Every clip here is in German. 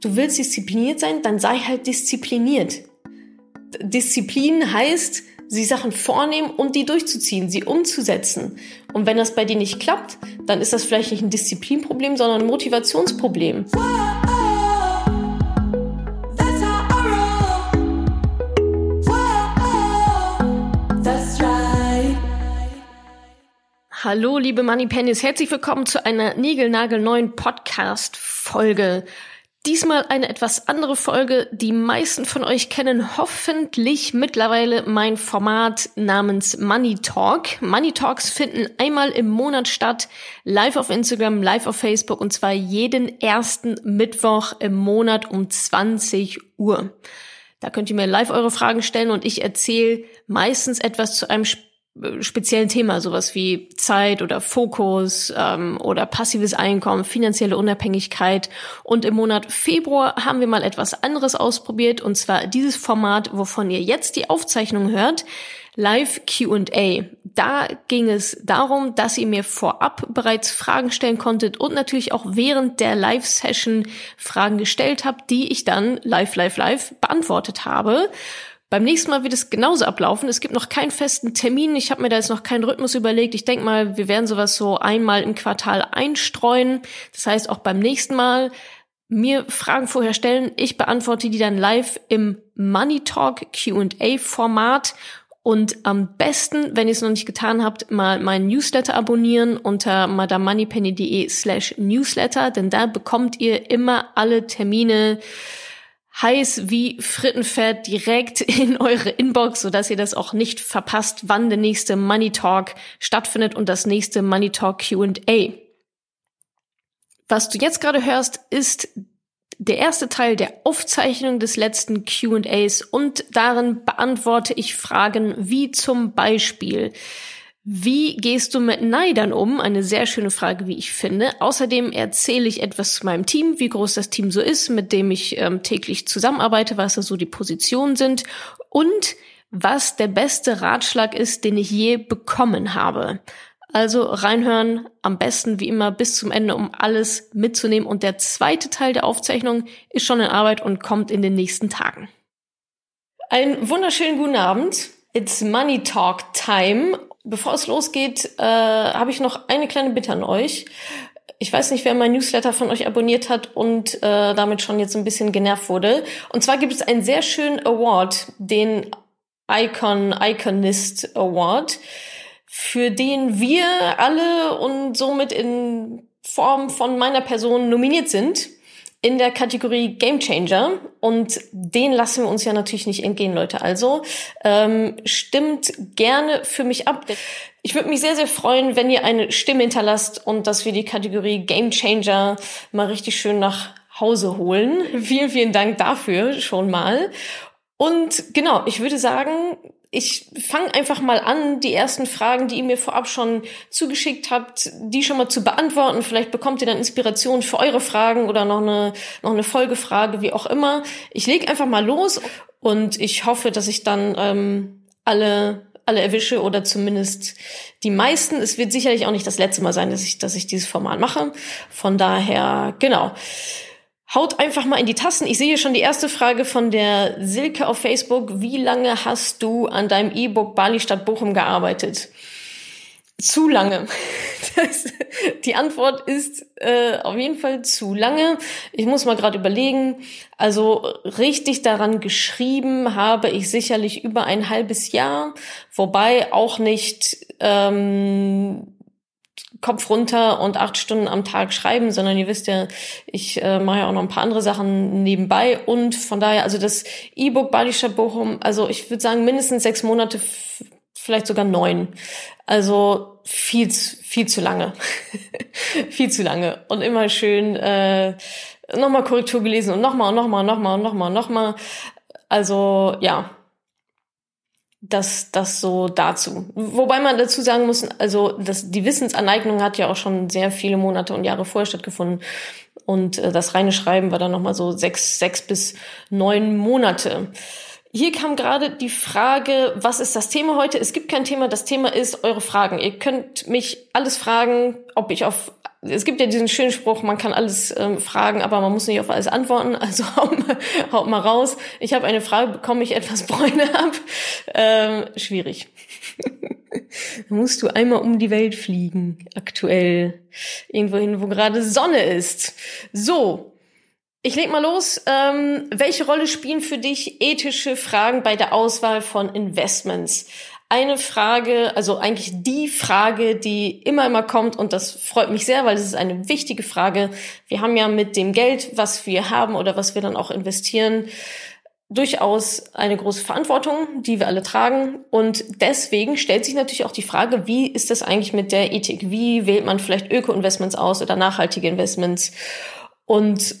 du willst diszipliniert sein, dann sei halt diszipliniert. Disziplin heißt, sie Sachen vornehmen und die durchzuziehen, sie umzusetzen. Und wenn das bei dir nicht klappt, dann ist das vielleicht nicht ein Disziplinproblem, sondern ein Motivationsproblem. Hallo, liebe Money Pennies, herzlich willkommen zu einer niegelnagelneuen Podcast-Folge. Diesmal eine etwas andere Folge. Die meisten von euch kennen hoffentlich mittlerweile mein Format namens Money Talk. Money Talks finden einmal im Monat statt, live auf Instagram, live auf Facebook und zwar jeden ersten Mittwoch im Monat um 20 Uhr. Da könnt ihr mir live eure Fragen stellen und ich erzähle meistens etwas zu einem speziellen Thema, sowas wie Zeit oder Fokus ähm, oder passives Einkommen, finanzielle Unabhängigkeit. Und im Monat Februar haben wir mal etwas anderes ausprobiert, und zwar dieses Format, wovon ihr jetzt die Aufzeichnung hört, Live QA. Da ging es darum, dass ihr mir vorab bereits Fragen stellen konntet und natürlich auch während der Live-Session Fragen gestellt habt, die ich dann live, live, live beantwortet habe. Beim nächsten Mal wird es genauso ablaufen. Es gibt noch keinen festen Termin. Ich habe mir da jetzt noch keinen Rhythmus überlegt. Ich denke mal, wir werden sowas so einmal im Quartal einstreuen. Das heißt, auch beim nächsten Mal mir Fragen vorher stellen. Ich beantworte die dann live im Money Talk Q&A Format. Und am besten, wenn ihr es noch nicht getan habt, mal meinen Newsletter abonnieren unter madamoneypenny.de slash newsletter, denn da bekommt ihr immer alle Termine, heiß wie Frittenfett direkt in eure Inbox, sodass ihr das auch nicht verpasst, wann der nächste Money Talk stattfindet und das nächste Money Talk Q&A. Was du jetzt gerade hörst, ist der erste Teil der Aufzeichnung des letzten Q&As und darin beantworte ich Fragen wie zum Beispiel, wie gehst du mit Neidern um? Eine sehr schöne Frage, wie ich finde. Außerdem erzähle ich etwas zu meinem Team, wie groß das Team so ist, mit dem ich ähm, täglich zusammenarbeite, was da so die Positionen sind und was der beste Ratschlag ist, den ich je bekommen habe. Also reinhören, am besten wie immer bis zum Ende, um alles mitzunehmen. Und der zweite Teil der Aufzeichnung ist schon in Arbeit und kommt in den nächsten Tagen. Einen wunderschönen guten Abend. It's Money Talk Time bevor es losgeht, äh, habe ich noch eine kleine Bitte an euch. Ich weiß nicht, wer mein Newsletter von euch abonniert hat und äh, damit schon jetzt ein bisschen genervt wurde. Und zwar gibt es einen sehr schönen Award, den Icon Iconist Award, für den wir alle und somit in Form von meiner Person nominiert sind in der Kategorie Game Changer und den lassen wir uns ja natürlich nicht entgehen, Leute. Also ähm, stimmt gerne für mich ab. Ich würde mich sehr, sehr freuen, wenn ihr eine Stimme hinterlasst und dass wir die Kategorie Game Changer mal richtig schön nach Hause holen. Vielen, vielen Dank dafür schon mal. Und genau, ich würde sagen, ich fange einfach mal an, die ersten Fragen, die ihr mir vorab schon zugeschickt habt, die schon mal zu beantworten. Vielleicht bekommt ihr dann Inspiration für eure Fragen oder noch eine, noch eine Folgefrage, wie auch immer. Ich lege einfach mal los und ich hoffe, dass ich dann ähm, alle alle erwische oder zumindest die meisten. Es wird sicherlich auch nicht das letzte Mal sein, dass ich, dass ich dieses Format mache. Von daher, genau. Haut einfach mal in die Tassen. Ich sehe schon die erste Frage von der Silke auf Facebook. Wie lange hast du an deinem E-Book Bali statt Bochum gearbeitet? Zu lange. Das, die Antwort ist äh, auf jeden Fall zu lange. Ich muss mal gerade überlegen. Also richtig daran geschrieben habe ich sicherlich über ein halbes Jahr, wobei auch nicht ähm, Kopf runter und acht Stunden am Tag schreiben, sondern ihr wisst ja, ich äh, mache ja auch noch ein paar andere Sachen nebenbei und von daher, also das E-Book Stadt Bochum, also ich würde sagen mindestens sechs Monate, vielleicht sogar neun. Also viel, viel zu lange. viel zu lange. Und immer schön äh, nochmal Korrektur gelesen und nochmal und nochmal und nochmal und nochmal und nochmal. Also ja, das, das so dazu. Wobei man dazu sagen muss, also das, die Wissensaneignung hat ja auch schon sehr viele Monate und Jahre vorher stattgefunden. Und äh, das reine Schreiben war dann nochmal so sechs, sechs bis neun Monate. Hier kam gerade die Frage, was ist das Thema heute? Es gibt kein Thema, das Thema ist eure Fragen. Ihr könnt mich alles fragen, ob ich auf es gibt ja diesen schönen Spruch, man kann alles ähm, fragen, aber man muss nicht auf alles antworten. Also haut mal, haut mal raus. Ich habe eine Frage, bekomme ich etwas Bräune ab? Ähm, schwierig. musst du einmal um die Welt fliegen, aktuell. Irgendwohin, wo gerade Sonne ist. So, ich leg mal los. Ähm, welche Rolle spielen für dich ethische Fragen bei der Auswahl von Investments? Eine Frage, also eigentlich die Frage, die immer, immer kommt und das freut mich sehr, weil es ist eine wichtige Frage. Wir haben ja mit dem Geld, was wir haben oder was wir dann auch investieren, durchaus eine große Verantwortung, die wir alle tragen. Und deswegen stellt sich natürlich auch die Frage, wie ist das eigentlich mit der Ethik? Wie wählt man vielleicht Öko-Investments aus oder nachhaltige Investments? Und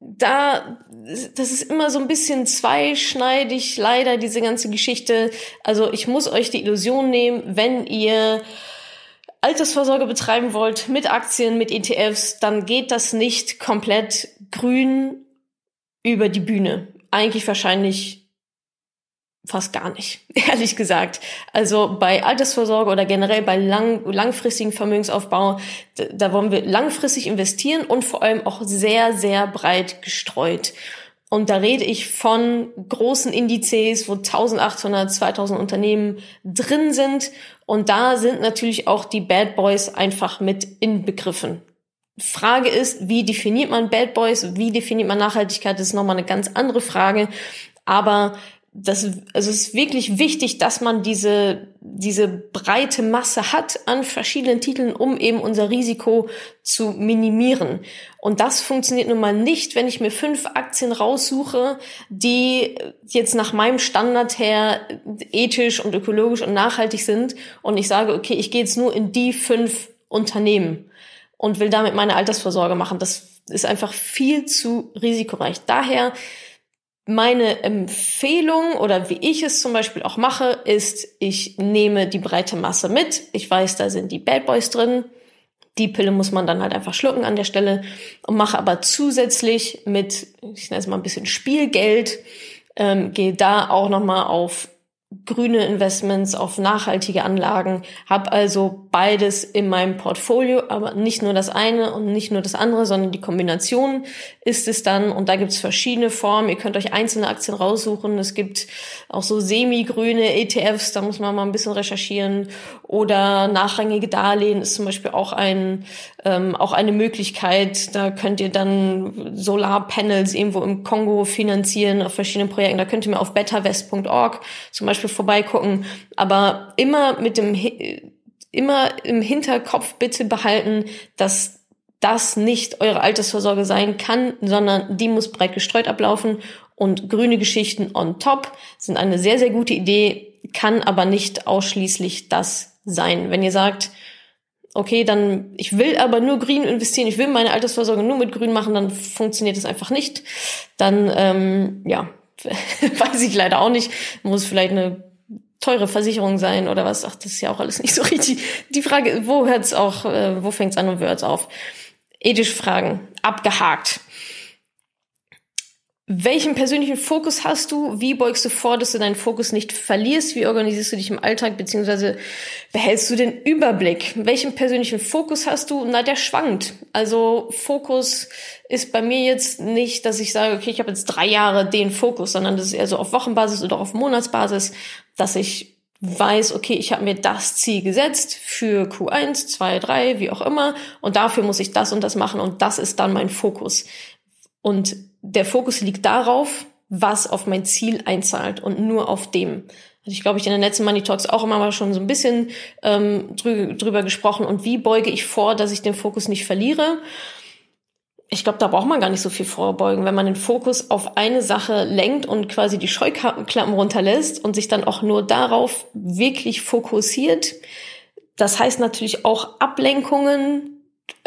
da, das ist immer so ein bisschen zweischneidig, leider, diese ganze Geschichte. Also ich muss euch die Illusion nehmen, wenn ihr Altersvorsorge betreiben wollt mit Aktien, mit ETFs, dann geht das nicht komplett grün über die Bühne. Eigentlich wahrscheinlich fast gar nicht, ehrlich gesagt. Also bei Altersvorsorge oder generell bei lang, langfristigen Vermögensaufbau, da, da wollen wir langfristig investieren und vor allem auch sehr, sehr breit gestreut. Und da rede ich von großen Indizes, wo 1800, 2000 Unternehmen drin sind. Und da sind natürlich auch die Bad Boys einfach mit inbegriffen. Frage ist, wie definiert man Bad Boys? Wie definiert man Nachhaltigkeit? Das ist nochmal eine ganz andere Frage. Aber das, also es ist wirklich wichtig, dass man diese, diese breite Masse hat an verschiedenen Titeln, um eben unser Risiko zu minimieren. Und das funktioniert nun mal nicht, wenn ich mir fünf Aktien raussuche, die jetzt nach meinem Standard her ethisch und ökologisch und nachhaltig sind und ich sage, okay, ich gehe jetzt nur in die fünf Unternehmen und will damit meine Altersvorsorge machen. Das ist einfach viel zu risikoreich. Daher meine Empfehlung oder wie ich es zum Beispiel auch mache, ist, ich nehme die breite Masse mit. Ich weiß, da sind die Bad Boys drin. Die Pille muss man dann halt einfach schlucken an der Stelle und mache aber zusätzlich mit, ich nenne es mal ein bisschen Spielgeld, ähm, gehe da auch nochmal auf grüne Investments, auf nachhaltige Anlagen, habe also beides in meinem Portfolio, aber nicht nur das eine und nicht nur das andere, sondern die Kombination ist es dann. Und da gibt es verschiedene Formen. Ihr könnt euch einzelne Aktien raussuchen. Es gibt auch so semi-grüne ETFs, da muss man mal ein bisschen recherchieren. Oder nachrangige Darlehen ist zum Beispiel auch ein ähm, auch eine Möglichkeit. Da könnt ihr dann Solarpanels irgendwo im Kongo finanzieren auf verschiedenen Projekten. Da könnt ihr mal auf betterwest.org zum Beispiel vorbeigucken. Aber immer mit dem immer im Hinterkopf bitte behalten, dass das nicht eure Altersvorsorge sein kann, sondern die muss breit gestreut ablaufen und grüne Geschichten on top sind eine sehr, sehr gute Idee, kann aber nicht ausschließlich das sein. Wenn ihr sagt, okay, dann ich will aber nur grün investieren, ich will meine Altersvorsorge nur mit grün machen, dann funktioniert das einfach nicht. Dann, ähm, ja, weiß ich leider auch nicht, muss vielleicht eine teure Versicherung sein oder was. Ach, das ist ja auch alles nicht so richtig. Die Frage, wo hört's auch, äh, wo fängt's an und wo hört's auf? Ethische Fragen, abgehakt. Welchen persönlichen Fokus hast du? Wie beugst du vor, dass du deinen Fokus nicht verlierst? Wie organisierst du dich im Alltag, beziehungsweise behältst du den Überblick? Welchen persönlichen Fokus hast du? Na, der schwankt. Also Fokus ist bei mir jetzt nicht, dass ich sage, okay, ich habe jetzt drei Jahre den Fokus, sondern das ist eher so auf Wochenbasis oder auf Monatsbasis, dass ich weiß, okay, ich habe mir das Ziel gesetzt für Q1, 2, 3, wie auch immer, und dafür muss ich das und das machen und das ist dann mein Fokus. Und der Fokus liegt darauf, was auf mein Ziel einzahlt und nur auf dem. Also ich glaube, ich in den letzten Money Talks auch immer mal schon so ein bisschen ähm, drü drüber gesprochen und wie beuge ich vor, dass ich den Fokus nicht verliere. Ich glaube, da braucht man gar nicht so viel vorbeugen, wenn man den Fokus auf eine Sache lenkt und quasi die Scheuklappen runterlässt und sich dann auch nur darauf wirklich fokussiert. Das heißt natürlich auch Ablenkungen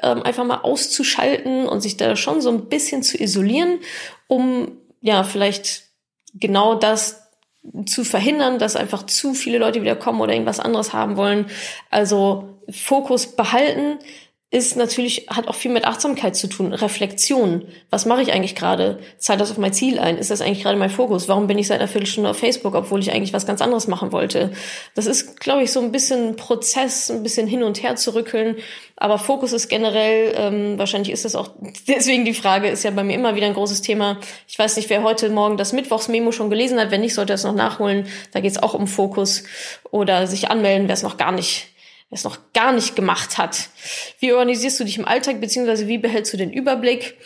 ähm, einfach mal auszuschalten und sich da schon so ein bisschen zu isolieren, um ja vielleicht genau das zu verhindern, dass einfach zu viele Leute wieder kommen oder irgendwas anderes haben wollen. Also Fokus behalten ist natürlich, hat auch viel mit Achtsamkeit zu tun, Reflexion. Was mache ich eigentlich gerade? Zahlt das auf mein Ziel ein? Ist das eigentlich gerade mein Fokus? Warum bin ich seit einer Viertelstunde auf Facebook, obwohl ich eigentlich was ganz anderes machen wollte? Das ist, glaube ich, so ein bisschen Prozess, ein bisschen hin und her zu rückeln. Aber Fokus ist generell, ähm, wahrscheinlich ist das auch, deswegen die Frage, ist ja bei mir immer wieder ein großes Thema. Ich weiß nicht, wer heute Morgen das Mittwochsmemo schon gelesen hat. Wenn nicht, sollte er es noch nachholen. Da geht es auch um Fokus oder sich anmelden, wer es noch gar nicht es noch gar nicht gemacht hat. Wie organisierst du dich im Alltag, beziehungsweise wie behältst du den Überblick?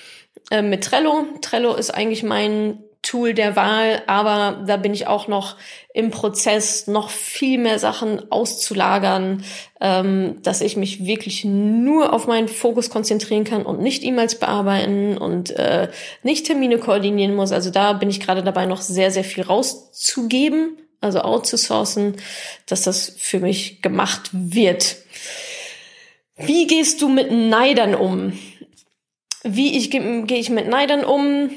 Äh, mit Trello. Trello ist eigentlich mein Tool der Wahl, aber da bin ich auch noch im Prozess, noch viel mehr Sachen auszulagern, ähm, dass ich mich wirklich nur auf meinen Fokus konzentrieren kann und nicht E-Mails bearbeiten und äh, nicht Termine koordinieren muss. Also da bin ich gerade dabei, noch sehr, sehr viel rauszugeben also outzusourcen, dass das für mich gemacht wird. Wie gehst du mit Neidern um? Wie ich gehe geh ich mit Neidern um?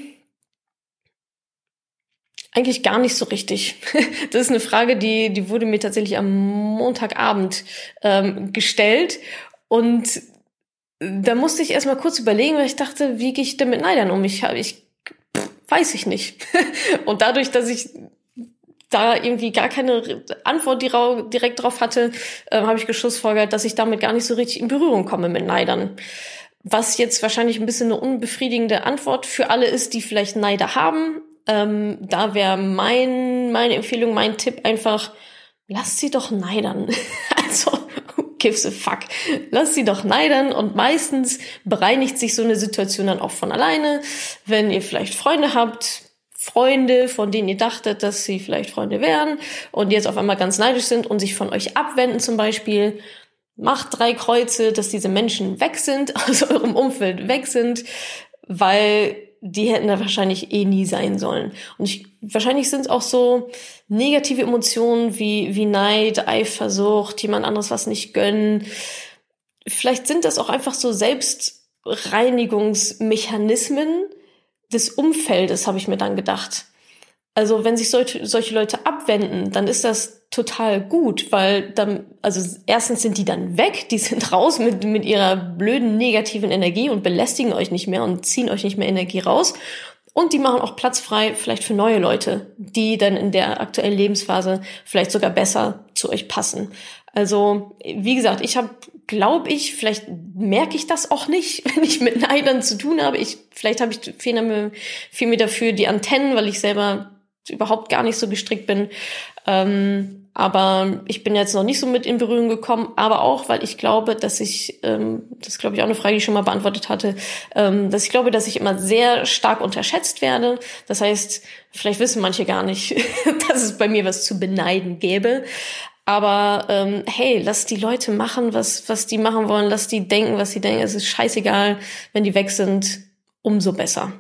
Eigentlich gar nicht so richtig. Das ist eine Frage, die, die wurde mir tatsächlich am Montagabend ähm, gestellt. Und da musste ich erstmal kurz überlegen, weil ich dachte, wie gehe ich denn mit Neidern um? Ich ich weiß ich nicht. Und dadurch, dass ich da irgendwie gar keine Antwort direkt drauf hatte, äh, habe ich geschlussfolgert, dass ich damit gar nicht so richtig in Berührung komme mit Neidern. Was jetzt wahrscheinlich ein bisschen eine unbefriedigende Antwort für alle ist, die vielleicht Neider haben. Ähm, da wäre mein, meine Empfehlung, mein Tipp einfach, lasst sie doch neidern. also, gives a fuck. Lasst sie doch neidern und meistens bereinigt sich so eine Situation dann auch von alleine. Wenn ihr vielleicht Freunde habt, Freunde, von denen ihr dachtet, dass sie vielleicht Freunde wären und jetzt auf einmal ganz neidisch sind und sich von euch abwenden zum Beispiel. Macht drei Kreuze, dass diese Menschen weg sind, aus eurem Umfeld weg sind, weil die hätten da wahrscheinlich eh nie sein sollen. Und ich, wahrscheinlich sind es auch so negative Emotionen wie, wie Neid, Eifersucht, jemand anderes was nicht gönnen. Vielleicht sind das auch einfach so Selbstreinigungsmechanismen, des Umfeldes, habe ich mir dann gedacht. Also wenn sich solche, solche Leute abwenden, dann ist das total gut, weil dann, also erstens sind die dann weg, die sind raus mit, mit ihrer blöden negativen Energie und belästigen euch nicht mehr und ziehen euch nicht mehr Energie raus. Und die machen auch Platz frei vielleicht für neue Leute, die dann in der aktuellen Lebensphase vielleicht sogar besser zu euch passen. Also, wie gesagt, ich habe, glaube ich, vielleicht merke ich das auch nicht, wenn ich mit Neidern zu tun habe. Ich, vielleicht habe ich viel, mehr, viel mehr dafür die Antennen, weil ich selber überhaupt gar nicht so gestrickt bin. Ähm, aber ich bin jetzt noch nicht so mit in Berührung gekommen, aber auch, weil ich glaube, dass ich, ähm, das glaube ich auch eine Frage, die ich schon mal beantwortet hatte, ähm, dass ich glaube, dass ich immer sehr stark unterschätzt werde. Das heißt, vielleicht wissen manche gar nicht, dass es bei mir was zu beneiden gäbe. Aber ähm, hey, lass die Leute machen, was, was die machen wollen, lass die denken, was sie denken. Es ist scheißegal, wenn die weg sind, umso besser.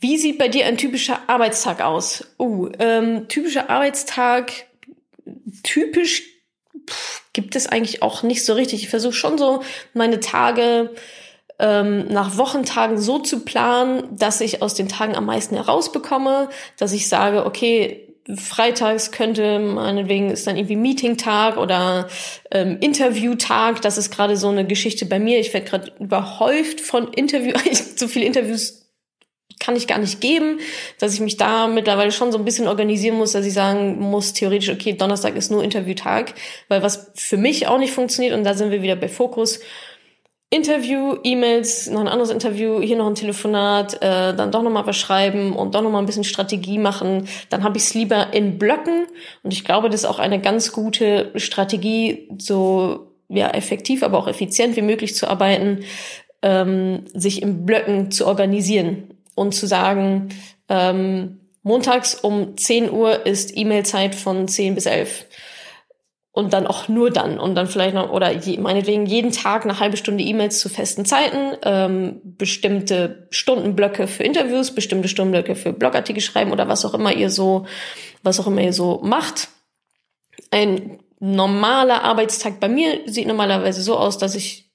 Wie sieht bei dir ein typischer Arbeitstag aus? Uh, ähm, typischer Arbeitstag, typisch pff, gibt es eigentlich auch nicht so richtig. Ich versuche schon so meine Tage ähm, nach Wochentagen so zu planen, dass ich aus den Tagen am meisten herausbekomme, dass ich sage, okay, freitags könnte meinetwegen ist dann irgendwie Meeting-Tag oder ähm, Interview-Tag. Das ist gerade so eine Geschichte bei mir. Ich werde gerade überhäuft von Interview. so viele Interviews kann ich gar nicht geben, dass ich mich da mittlerweile schon so ein bisschen organisieren muss, dass ich sagen muss, theoretisch, okay, Donnerstag ist nur Interviewtag, weil was für mich auch nicht funktioniert, und da sind wir wieder bei Fokus, Interview, E-Mails, noch ein anderes Interview, hier noch ein Telefonat, äh, dann doch nochmal was schreiben und doch nochmal ein bisschen Strategie machen. Dann habe ich es lieber in Blöcken. Und ich glaube, das ist auch eine ganz gute Strategie, so ja, effektiv, aber auch effizient wie möglich zu arbeiten, ähm, sich in Blöcken zu organisieren und zu sagen, ähm, montags um 10 Uhr ist E-Mail-Zeit von 10 bis 11 und dann auch nur dann und dann vielleicht noch oder je, meinetwegen jeden Tag eine halbe Stunde E-Mails zu festen Zeiten, ähm, bestimmte Stundenblöcke für Interviews, bestimmte Stundenblöcke für Blogartikel schreiben oder was auch immer ihr so, was auch immer ihr so macht. Ein normaler Arbeitstag bei mir sieht normalerweise so aus, dass ich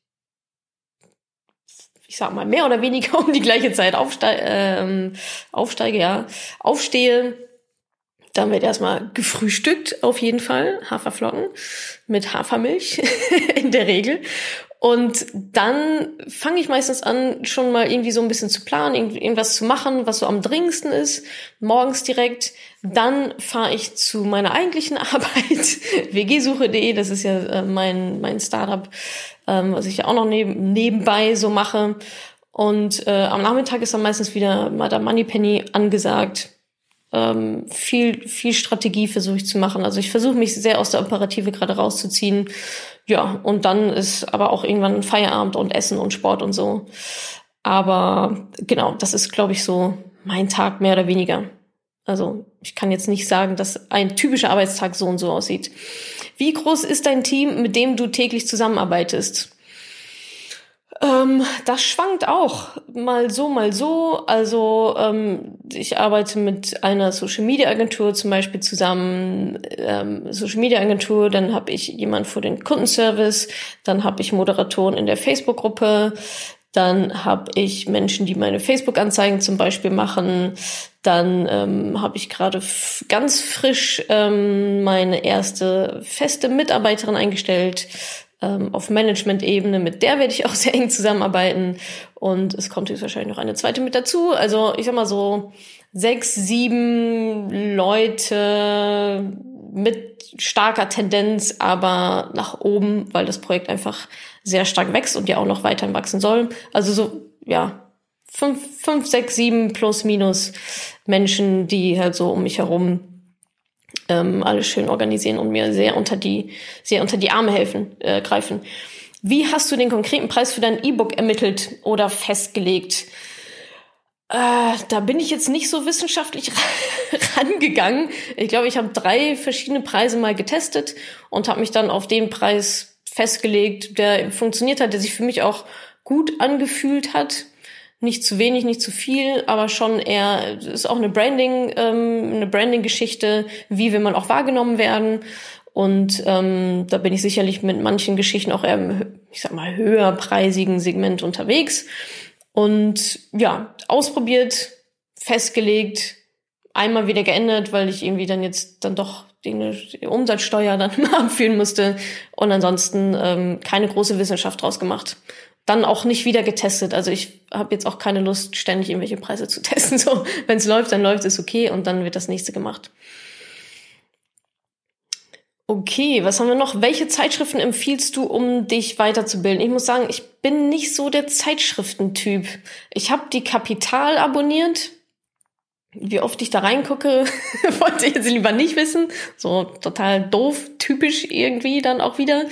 ich sag mal mehr oder weniger um die gleiche Zeit aufsteige, ähm, aufsteige ja, aufstehe, dann wird erstmal gefrühstückt, auf jeden Fall. Haferflocken mit Hafermilch in der Regel. Und dann fange ich meistens an, schon mal irgendwie so ein bisschen zu planen, irgendwas zu machen, was so am dringendsten ist, morgens direkt. Dann fahre ich zu meiner eigentlichen Arbeit, wgsuche.de, das ist ja äh, mein, mein Startup, ähm, was ich ja auch noch neben, nebenbei so mache. Und äh, am Nachmittag ist dann meistens wieder Madame Moneypenny angesagt. Ähm, viel, viel Strategie versuche ich zu machen. Also ich versuche mich sehr aus der Operative gerade rauszuziehen ja, und dann ist aber auch irgendwann Feierabend und Essen und Sport und so. Aber genau, das ist, glaube ich, so mein Tag mehr oder weniger. Also ich kann jetzt nicht sagen, dass ein typischer Arbeitstag so und so aussieht. Wie groß ist dein Team, mit dem du täglich zusammenarbeitest? Ähm, das schwankt auch mal so, mal so. Also ähm, ich arbeite mit einer Social Media Agentur zum Beispiel zusammen. Ähm, Social Media Agentur, dann habe ich jemand für den Kundenservice, dann habe ich Moderatoren in der Facebook-Gruppe, dann habe ich Menschen, die meine Facebook-Anzeigen zum Beispiel machen. Dann ähm, habe ich gerade ganz frisch ähm, meine erste feste Mitarbeiterin eingestellt ähm, auf Management-Ebene, mit der werde ich auch sehr eng zusammenarbeiten. Und es kommt jetzt wahrscheinlich noch eine zweite mit dazu. Also ich sag mal so sechs, sieben Leute mit starker Tendenz, aber nach oben, weil das Projekt einfach sehr stark wächst und ja auch noch weiterhin wachsen soll. Also so, ja, fünf, fünf, sechs, sieben plus minus Menschen, die halt so um mich herum ähm, alles schön organisieren und mir sehr unter die, sehr unter die Arme helfen, äh, greifen. Wie hast du den konkreten Preis für dein E-Book ermittelt oder festgelegt? Äh, da bin ich jetzt nicht so wissenschaftlich rangegangen. Ich glaube, ich habe drei verschiedene Preise mal getestet und habe mich dann auf den Preis festgelegt, der funktioniert hat, der sich für mich auch gut angefühlt hat nicht zu wenig, nicht zu viel, aber schon eher ist auch eine Branding, ähm, eine Branding-Geschichte, wie will man auch wahrgenommen werden. Und ähm, da bin ich sicherlich mit manchen Geschichten auch eher im, ich sag mal, höherpreisigen Segment unterwegs. Und ja, ausprobiert, festgelegt, einmal wieder geändert, weil ich irgendwie dann jetzt dann doch die Umsatzsteuer dann abführen musste und ansonsten ähm, keine große Wissenschaft draus gemacht dann auch nicht wieder getestet. Also ich habe jetzt auch keine Lust, ständig irgendwelche Preise zu testen. So, wenn es läuft, dann läuft es okay und dann wird das nächste gemacht. Okay, was haben wir noch? Welche Zeitschriften empfiehlst du, um dich weiterzubilden? Ich muss sagen, ich bin nicht so der Zeitschriftentyp. Ich habe die Kapital abonniert. Wie oft ich da reingucke, wollte ich jetzt lieber nicht wissen. So total doof, typisch irgendwie dann auch wieder.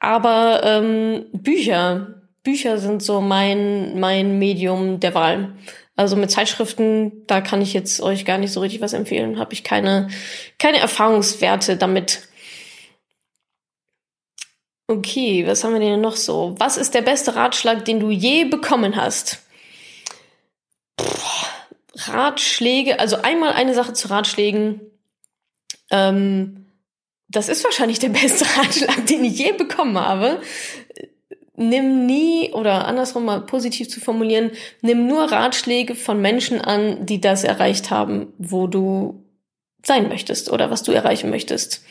Aber ähm, Bücher, Bücher sind so mein, mein Medium der Wahl. Also mit Zeitschriften, da kann ich jetzt euch gar nicht so richtig was empfehlen. Habe ich keine, keine Erfahrungswerte damit. Okay, was haben wir denn noch so? Was ist der beste Ratschlag, den du je bekommen hast? Puh, Ratschläge, also einmal eine Sache zu Ratschlägen. Ähm, das ist wahrscheinlich der beste Ratschlag, den ich je bekommen habe nimm nie, oder andersrum mal positiv zu formulieren, nimm nur Ratschläge von Menschen an, die das erreicht haben, wo du sein möchtest oder was du erreichen möchtest.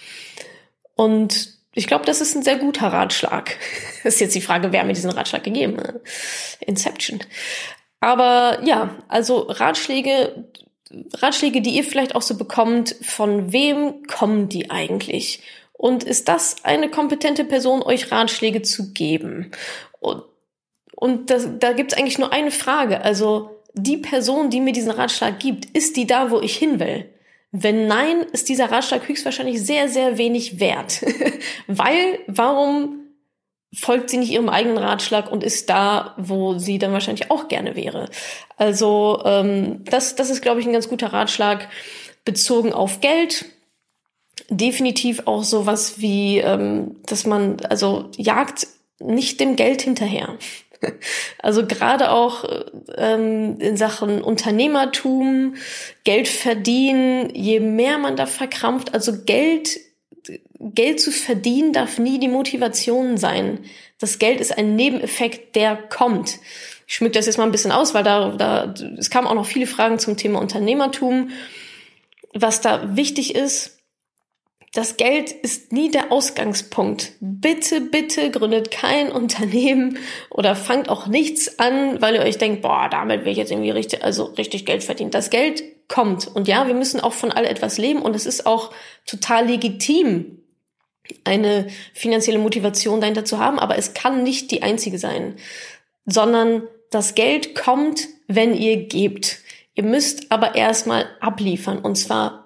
Und ich glaube, das ist ein sehr guter Ratschlag. Ist jetzt die Frage, wer hat mir diesen Ratschlag gegeben? Inception. Aber ja, also Ratschläge, Ratschläge, die ihr vielleicht auch so bekommt, von wem kommen die eigentlich? Und ist das eine kompetente Person, euch Ratschläge zu geben? Und, und das, da gibt es eigentlich nur eine Frage. Also die Person, die mir diesen Ratschlag gibt, ist die da, wo ich hin will? Wenn nein, ist dieser Ratschlag höchstwahrscheinlich sehr, sehr wenig wert. Weil, warum folgt sie nicht ihrem eigenen Ratschlag und ist da, wo sie dann wahrscheinlich auch gerne wäre? Also ähm, das, das ist, glaube ich, ein ganz guter Ratschlag bezogen auf Geld definitiv auch sowas wie, ähm, dass man, also jagt nicht dem Geld hinterher. Also gerade auch ähm, in Sachen Unternehmertum, Geld verdienen, je mehr man da verkrampft, also Geld, Geld zu verdienen darf nie die Motivation sein. Das Geld ist ein Nebeneffekt, der kommt. Ich schmück das jetzt mal ein bisschen aus, weil da, da es kamen auch noch viele Fragen zum Thema Unternehmertum. Was da wichtig ist, das Geld ist nie der Ausgangspunkt. Bitte, bitte gründet kein Unternehmen oder fangt auch nichts an, weil ihr euch denkt, boah, damit will ich jetzt irgendwie richtig, also richtig Geld verdienen. Das Geld kommt. Und ja, wir müssen auch von all etwas leben und es ist auch total legitim, eine finanzielle Motivation dahinter zu haben, aber es kann nicht die einzige sein, sondern das Geld kommt, wenn ihr gebt. Ihr müsst aber erstmal abliefern und zwar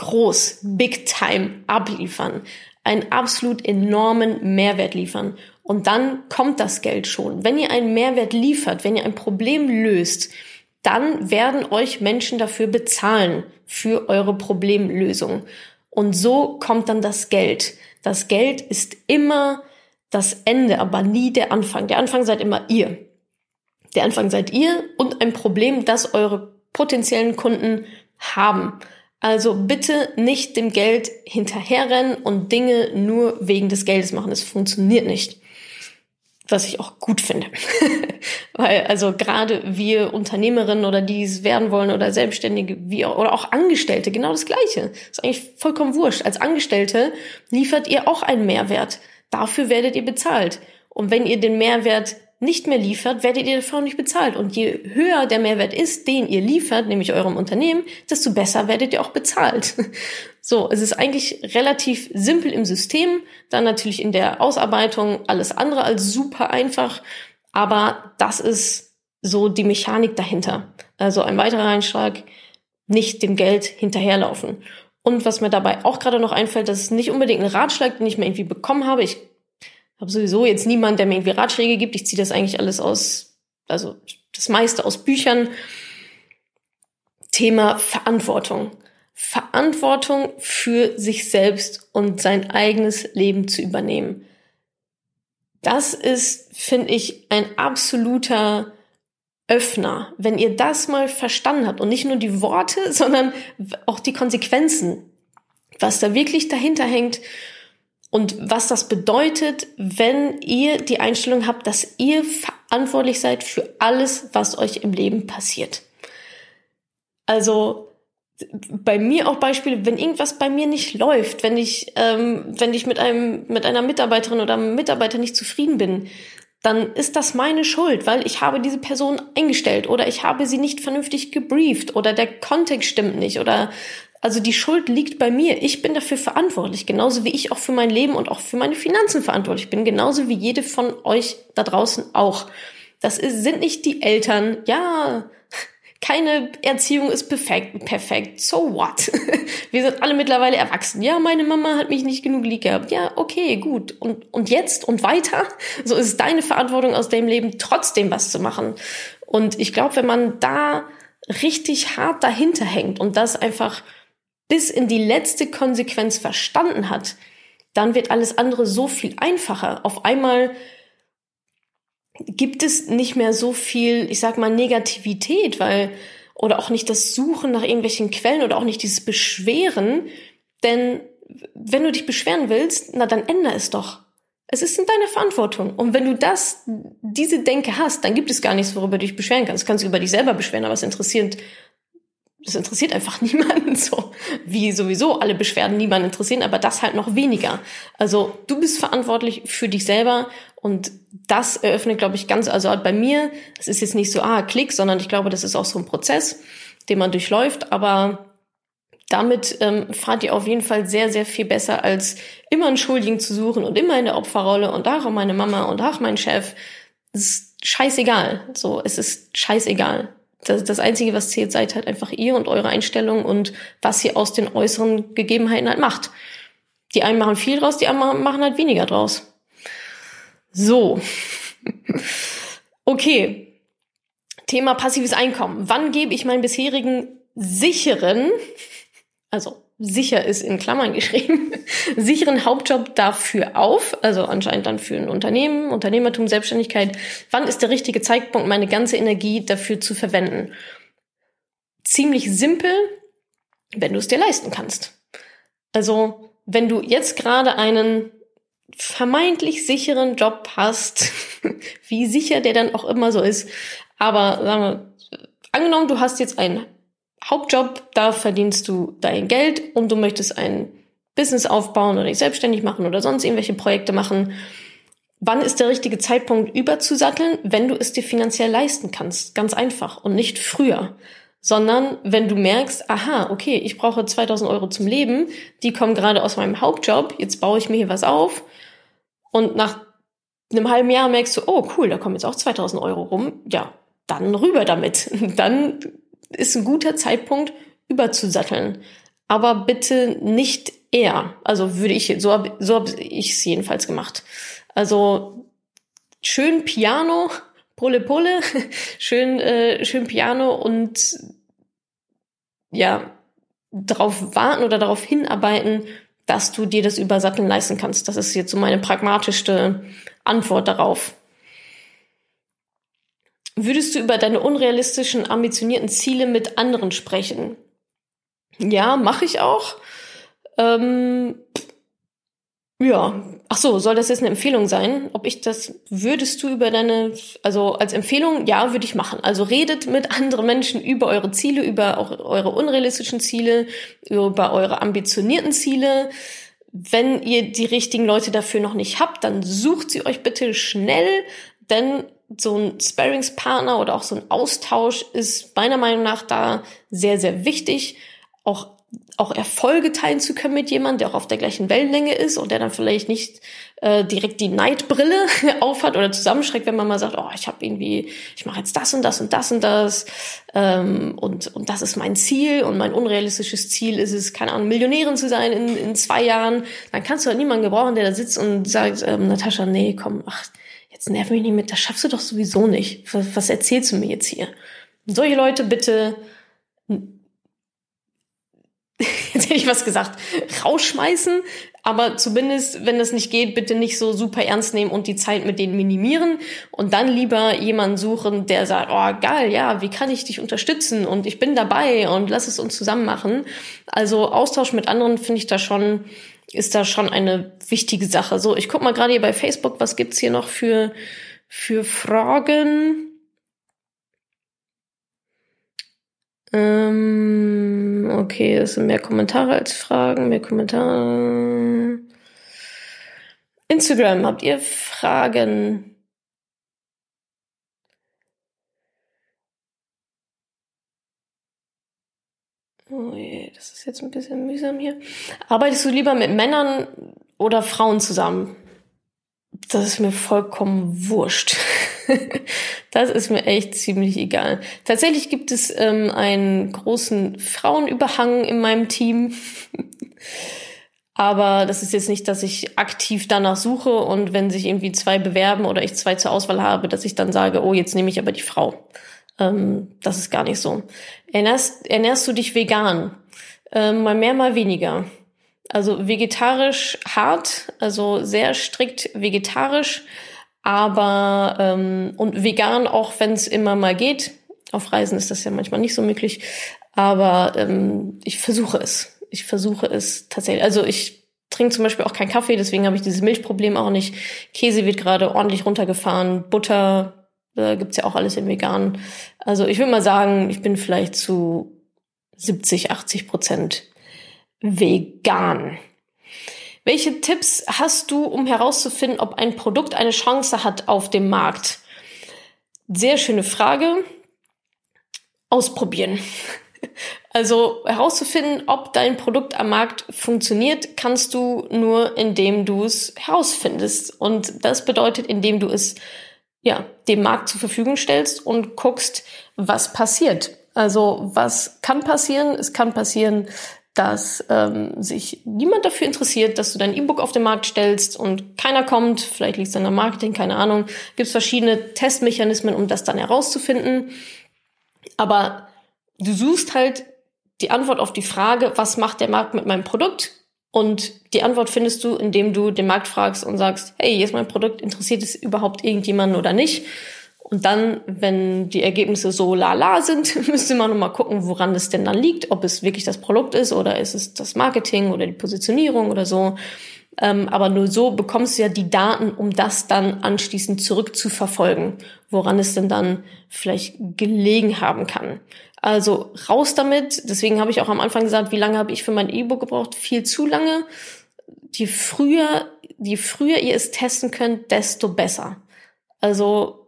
groß, big time abliefern, einen absolut enormen Mehrwert liefern. Und dann kommt das Geld schon. Wenn ihr einen Mehrwert liefert, wenn ihr ein Problem löst, dann werden euch Menschen dafür bezahlen, für eure Problemlösung. Und so kommt dann das Geld. Das Geld ist immer das Ende, aber nie der Anfang. Der Anfang seid immer ihr. Der Anfang seid ihr und ein Problem, das eure potenziellen Kunden haben. Also bitte nicht dem Geld hinterherrennen und Dinge nur wegen des Geldes machen. Es funktioniert nicht. Was ich auch gut finde. Weil also gerade wir Unternehmerinnen oder die es werden wollen oder Selbstständige wie auch, oder auch Angestellte, genau das Gleiche. ist eigentlich vollkommen wurscht. Als Angestellte liefert ihr auch einen Mehrwert. Dafür werdet ihr bezahlt. Und wenn ihr den Mehrwert nicht mehr liefert, werdet ihr auch nicht bezahlt. Und je höher der Mehrwert ist, den ihr liefert, nämlich eurem Unternehmen, desto besser werdet ihr auch bezahlt. So, es ist eigentlich relativ simpel im System, dann natürlich in der Ausarbeitung alles andere als super einfach, aber das ist so die Mechanik dahinter. Also ein weiterer Einschlag, nicht dem Geld hinterherlaufen. Und was mir dabei auch gerade noch einfällt, das ist nicht unbedingt ein Ratschlag, den ich mir irgendwie bekommen habe. Ich habe sowieso jetzt niemand, der mir irgendwie Ratschläge gibt. Ich ziehe das eigentlich alles aus, also das meiste aus Büchern. Thema Verantwortung. Verantwortung für sich selbst und sein eigenes Leben zu übernehmen. Das ist, finde ich, ein absoluter Öffner. Wenn ihr das mal verstanden habt und nicht nur die Worte, sondern auch die Konsequenzen, was da wirklich dahinter hängt und was das bedeutet, wenn ihr die Einstellung habt, dass ihr verantwortlich seid für alles, was euch im Leben passiert. Also bei mir auch Beispiele, wenn irgendwas bei mir nicht läuft, wenn ich, ähm, wenn ich mit einem, mit einer Mitarbeiterin oder einem Mitarbeiter nicht zufrieden bin, dann ist das meine Schuld, weil ich habe diese Person eingestellt oder ich habe sie nicht vernünftig gebrieft oder der Kontext stimmt nicht oder also die Schuld liegt bei mir. Ich bin dafür verantwortlich, genauso wie ich auch für mein Leben und auch für meine Finanzen verantwortlich bin, genauso wie jede von euch da draußen auch. Das ist, sind nicht die Eltern, ja, keine Erziehung ist perfekt, perfekt. So what? Wir sind alle mittlerweile erwachsen. Ja, meine Mama hat mich nicht genug lieb gehabt. Ja, okay, gut. Und, und jetzt und weiter? So ist es deine Verantwortung aus dem Leben, trotzdem was zu machen. Und ich glaube, wenn man da richtig hart dahinter hängt und das einfach bis in die letzte Konsequenz verstanden hat, dann wird alles andere so viel einfacher. Auf einmal gibt es nicht mehr so viel, ich sag mal, Negativität, weil, oder auch nicht das Suchen nach irgendwelchen Quellen oder auch nicht dieses Beschweren, denn wenn du dich beschweren willst, na dann ändere es doch. Es ist in deiner Verantwortung. Und wenn du das, diese Denke hast, dann gibt es gar nichts, worüber du dich beschweren kannst. Du kannst über dich selber beschweren, aber es interessiert das interessiert einfach niemanden so, wie sowieso alle Beschwerden niemanden interessieren, aber das halt noch weniger. Also du bist verantwortlich für dich selber und das eröffnet, glaube ich, ganz, also bei mir, das ist jetzt nicht so, ah, Klick, sondern ich glaube, das ist auch so ein Prozess, den man durchläuft, aber damit ähm, fahrt ihr auf jeden Fall sehr, sehr viel besser, als immer einen Schuldigen zu suchen und immer in der Opferrolle und ach, meine Mama und ach, mein Chef. Das ist scheißegal. So, es ist scheißegal das, das Einzige, was zählt, seid halt einfach ihr und eure Einstellung und was ihr aus den äußeren Gegebenheiten halt macht. Die einen machen viel draus, die anderen machen halt weniger draus. So. Okay. Thema passives Einkommen. Wann gebe ich meinen bisherigen sicheren, also sicher ist in Klammern geschrieben, sicheren Hauptjob dafür auf, also anscheinend dann für ein Unternehmen, Unternehmertum, Selbstständigkeit. Wann ist der richtige Zeitpunkt, meine ganze Energie dafür zu verwenden? Ziemlich simpel, wenn du es dir leisten kannst. Also, wenn du jetzt gerade einen vermeintlich sicheren Job hast, wie sicher der dann auch immer so ist, aber sagen wir, angenommen, du hast jetzt einen Hauptjob, da verdienst du dein Geld und du möchtest ein Business aufbauen oder dich selbstständig machen oder sonst irgendwelche Projekte machen. Wann ist der richtige Zeitpunkt überzusatteln? Wenn du es dir finanziell leisten kannst. Ganz einfach. Und nicht früher. Sondern wenn du merkst, aha, okay, ich brauche 2000 Euro zum Leben, die kommen gerade aus meinem Hauptjob, jetzt baue ich mir hier was auf. Und nach einem halben Jahr merkst du, oh cool, da kommen jetzt auch 2000 Euro rum. Ja, dann rüber damit. Dann ist ein guter Zeitpunkt, überzusatteln. Aber bitte nicht eher. Also würde ich, so habe so hab ich es jedenfalls gemacht. Also schön Piano, Pulle Pulle, schön, äh, schön Piano und ja, darauf warten oder darauf hinarbeiten, dass du dir das Übersatteln leisten kannst. Das ist jetzt so meine pragmatischste Antwort darauf. Würdest du über deine unrealistischen, ambitionierten Ziele mit anderen sprechen? Ja, mache ich auch. Ähm, ja, ach so, soll das jetzt eine Empfehlung sein? Ob ich das, würdest du über deine, also als Empfehlung, ja, würde ich machen. Also redet mit anderen Menschen über eure Ziele, über auch eure unrealistischen Ziele, über eure ambitionierten Ziele. Wenn ihr die richtigen Leute dafür noch nicht habt, dann sucht sie euch bitte schnell, denn so ein Sparringspartner oder auch so ein Austausch ist meiner Meinung nach da sehr, sehr wichtig. Auch, auch Erfolge teilen zu können mit jemandem, der auch auf der gleichen Wellenlänge ist und der dann vielleicht nicht äh, direkt die Neidbrille aufhat oder zusammenschreckt, wenn man mal sagt, oh, ich habe irgendwie, ich mache jetzt das und das und das und das ähm, und, und das ist mein Ziel und mein unrealistisches Ziel ist es, keine Ahnung, Millionärin zu sein in, in zwei Jahren, dann kannst du halt niemanden gebrauchen, der da sitzt und sagt, ähm, Natascha, nee, komm, ach, jetzt nerv mich nicht mit, das schaffst du doch sowieso nicht. Was, was erzählst du mir jetzt hier? Und solche Leute bitte, jetzt hätte ich was gesagt, rausschmeißen, aber zumindest, wenn das nicht geht, bitte nicht so super ernst nehmen und die Zeit mit denen minimieren und dann lieber jemanden suchen, der sagt, oh geil, ja, wie kann ich dich unterstützen und ich bin dabei und lass es uns zusammen machen. Also Austausch mit anderen finde ich da schon ist da schon eine wichtige Sache. So, ich guck mal gerade hier bei Facebook, was gibt's hier noch für, für Fragen? Ähm, okay, das sind mehr Kommentare als Fragen, mehr Kommentare. Instagram, habt ihr Fragen? Oh je, das ist jetzt ein bisschen mühsam hier. Arbeitest du lieber mit Männern oder Frauen zusammen? Das ist mir vollkommen wurscht. das ist mir echt ziemlich egal. Tatsächlich gibt es ähm, einen großen Frauenüberhang in meinem Team. Aber das ist jetzt nicht, dass ich aktiv danach suche und wenn sich irgendwie zwei bewerben oder ich zwei zur Auswahl habe, dass ich dann sage, oh, jetzt nehme ich aber die Frau. Ähm, das ist gar nicht so. Ernährst, ernährst du dich vegan? Ähm, mal mehr, mal weniger. Also vegetarisch hart, also sehr strikt vegetarisch, aber ähm, und vegan auch, wenn es immer mal geht. Auf Reisen ist das ja manchmal nicht so möglich, aber ähm, ich versuche es. Ich versuche es tatsächlich. Also ich trinke zum Beispiel auch keinen Kaffee, deswegen habe ich dieses Milchproblem auch nicht. Käse wird gerade ordentlich runtergefahren, Butter da gibt's ja auch alles in vegan. Also ich würde mal sagen, ich bin vielleicht zu 70, 80 Prozent vegan. Welche Tipps hast du, um herauszufinden, ob ein Produkt eine Chance hat auf dem Markt? Sehr schöne Frage. Ausprobieren. Also herauszufinden, ob dein Produkt am Markt funktioniert, kannst du nur, indem du es herausfindest. Und das bedeutet, indem du es ja, dem Markt zur Verfügung stellst und guckst, was passiert. Also was kann passieren? Es kann passieren, dass ähm, sich niemand dafür interessiert, dass du dein E-Book auf den Markt stellst und keiner kommt. Vielleicht liegt es an der Marketing, keine Ahnung. Gibt es verschiedene Testmechanismen, um das dann herauszufinden. Aber du suchst halt die Antwort auf die Frage, was macht der Markt mit meinem Produkt? Und die Antwort findest du, indem du den Markt fragst und sagst, hey, hier ist mein Produkt, interessiert es überhaupt irgendjemanden oder nicht? Und dann, wenn die Ergebnisse so lala sind, müsste man nochmal gucken, woran es denn dann liegt, ob es wirklich das Produkt ist oder ist es das Marketing oder die Positionierung oder so. Ähm, aber nur so bekommst du ja die Daten, um das dann anschließend zurückzuverfolgen, woran es denn dann vielleicht gelegen haben kann. Also raus damit. Deswegen habe ich auch am Anfang gesagt, wie lange habe ich für mein E-Book gebraucht? Viel zu lange. Je früher, je früher ihr es testen könnt, desto besser. Also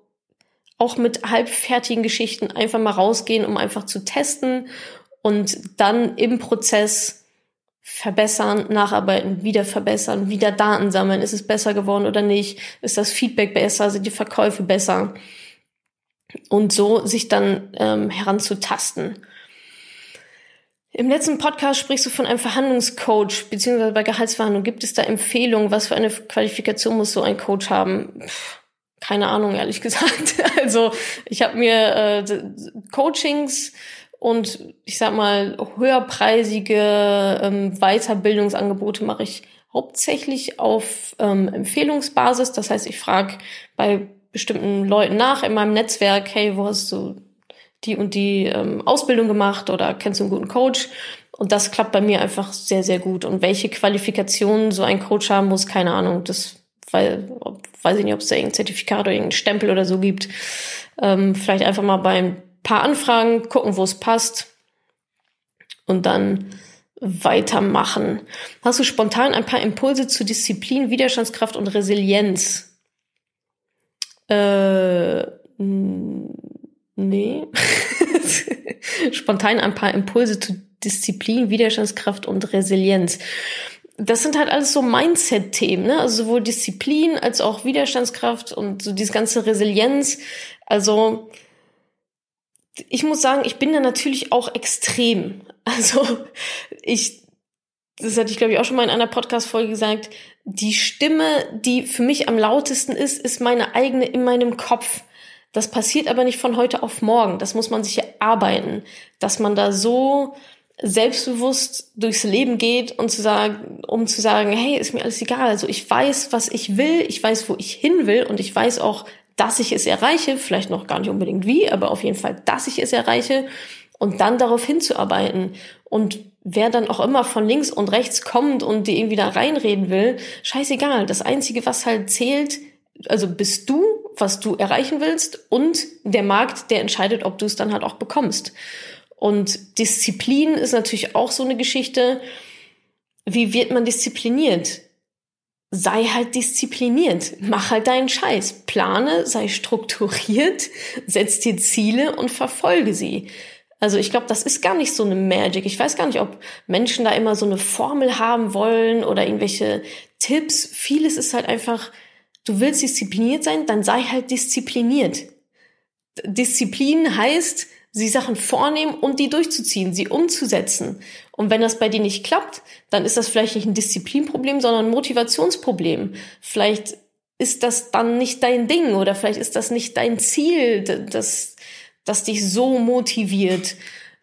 auch mit halbfertigen Geschichten einfach mal rausgehen, um einfach zu testen und dann im Prozess verbessern, nacharbeiten, wieder verbessern, wieder Daten sammeln. Ist es besser geworden oder nicht? Ist das Feedback besser? Sind die Verkäufe besser? Und so sich dann ähm, heranzutasten. Im letzten Podcast sprichst du von einem Verhandlungscoach, beziehungsweise bei Gehaltsverhandlungen. Gibt es da Empfehlungen? Was für eine Qualifikation muss so ein Coach haben? Pff, keine Ahnung, ehrlich gesagt. Also ich habe mir äh, Coachings und ich sag mal höherpreisige ähm, Weiterbildungsangebote mache ich hauptsächlich auf ähm, Empfehlungsbasis. Das heißt, ich frage bei bestimmten Leuten nach in meinem Netzwerk, hey, wo hast du die und die ähm, Ausbildung gemacht oder kennst du einen guten Coach? Und das klappt bei mir einfach sehr, sehr gut. Und welche Qualifikationen so ein Coach haben muss, keine Ahnung. Das weil, weiß ich nicht, ob es da irgendein Zertifikat oder irgendein Stempel oder so gibt. Ähm, vielleicht einfach mal bei ein paar Anfragen gucken, wo es passt und dann weitermachen. Hast du spontan ein paar Impulse zu Disziplin, Widerstandskraft und Resilienz? Äh, nee. spontan ein paar Impulse zu Disziplin, Widerstandskraft und Resilienz das sind halt alles so Mindset-Themen, ne? Also sowohl Disziplin als auch Widerstandskraft und so diese ganze Resilienz. Also ich muss sagen, ich bin da natürlich auch extrem. Also ich, das hatte ich glaube ich auch schon mal in einer Podcast-Folge gesagt, die Stimme, die für mich am lautesten ist, ist meine eigene in meinem Kopf. Das passiert aber nicht von heute auf morgen. Das muss man sich erarbeiten, dass man da so selbstbewusst durchs Leben geht und zu sagen, um zu sagen, hey, ist mir alles egal. Also ich weiß, was ich will, ich weiß, wo ich hin will und ich weiß auch, dass ich es erreiche, vielleicht noch gar nicht unbedingt wie, aber auf jeden Fall, dass ich es erreiche und dann darauf hinzuarbeiten. Und wer dann auch immer von links und rechts kommt und die irgendwie da reinreden will, scheißegal. Das Einzige, was halt zählt, also bist du, was du erreichen willst und der Markt, der entscheidet, ob du es dann halt auch bekommst. Und Disziplin ist natürlich auch so eine Geschichte. Wie wird man diszipliniert? Sei halt diszipliniert. Mach halt deinen Scheiß. Plane, sei strukturiert, setz dir Ziele und verfolge sie. Also ich glaube, das ist gar nicht so eine Magic. Ich weiß gar nicht, ob Menschen da immer so eine Formel haben wollen oder irgendwelche Tipps. Vieles ist halt einfach, du willst diszipliniert sein, dann sei halt diszipliniert. Disziplin heißt, sie Sachen vornehmen und die durchzuziehen, sie umzusetzen. Und wenn das bei dir nicht klappt, dann ist das vielleicht nicht ein Disziplinproblem, sondern ein Motivationsproblem. Vielleicht ist das dann nicht dein Ding oder vielleicht ist das nicht dein Ziel, das, das dich so motiviert.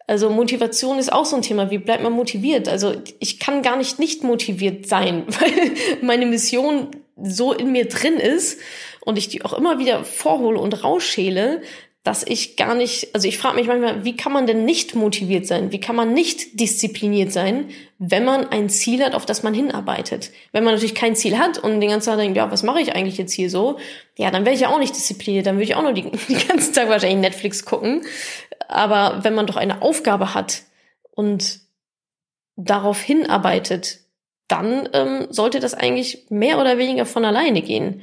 Also Motivation ist auch so ein Thema. Wie bleibt man motiviert? Also ich kann gar nicht nicht motiviert sein, weil meine Mission so in mir drin ist und ich die auch immer wieder vorhole und rausschäle, dass ich gar nicht, also ich frage mich manchmal, wie kann man denn nicht motiviert sein? Wie kann man nicht diszipliniert sein, wenn man ein Ziel hat, auf das man hinarbeitet? Wenn man natürlich kein Ziel hat und den ganzen Tag denkt, ja, was mache ich eigentlich jetzt hier so? Ja, dann wäre ich ja auch nicht diszipliniert, dann würde ich auch nur den ganzen Tag wahrscheinlich Netflix gucken. Aber wenn man doch eine Aufgabe hat und darauf hinarbeitet, dann ähm, sollte das eigentlich mehr oder weniger von alleine gehen.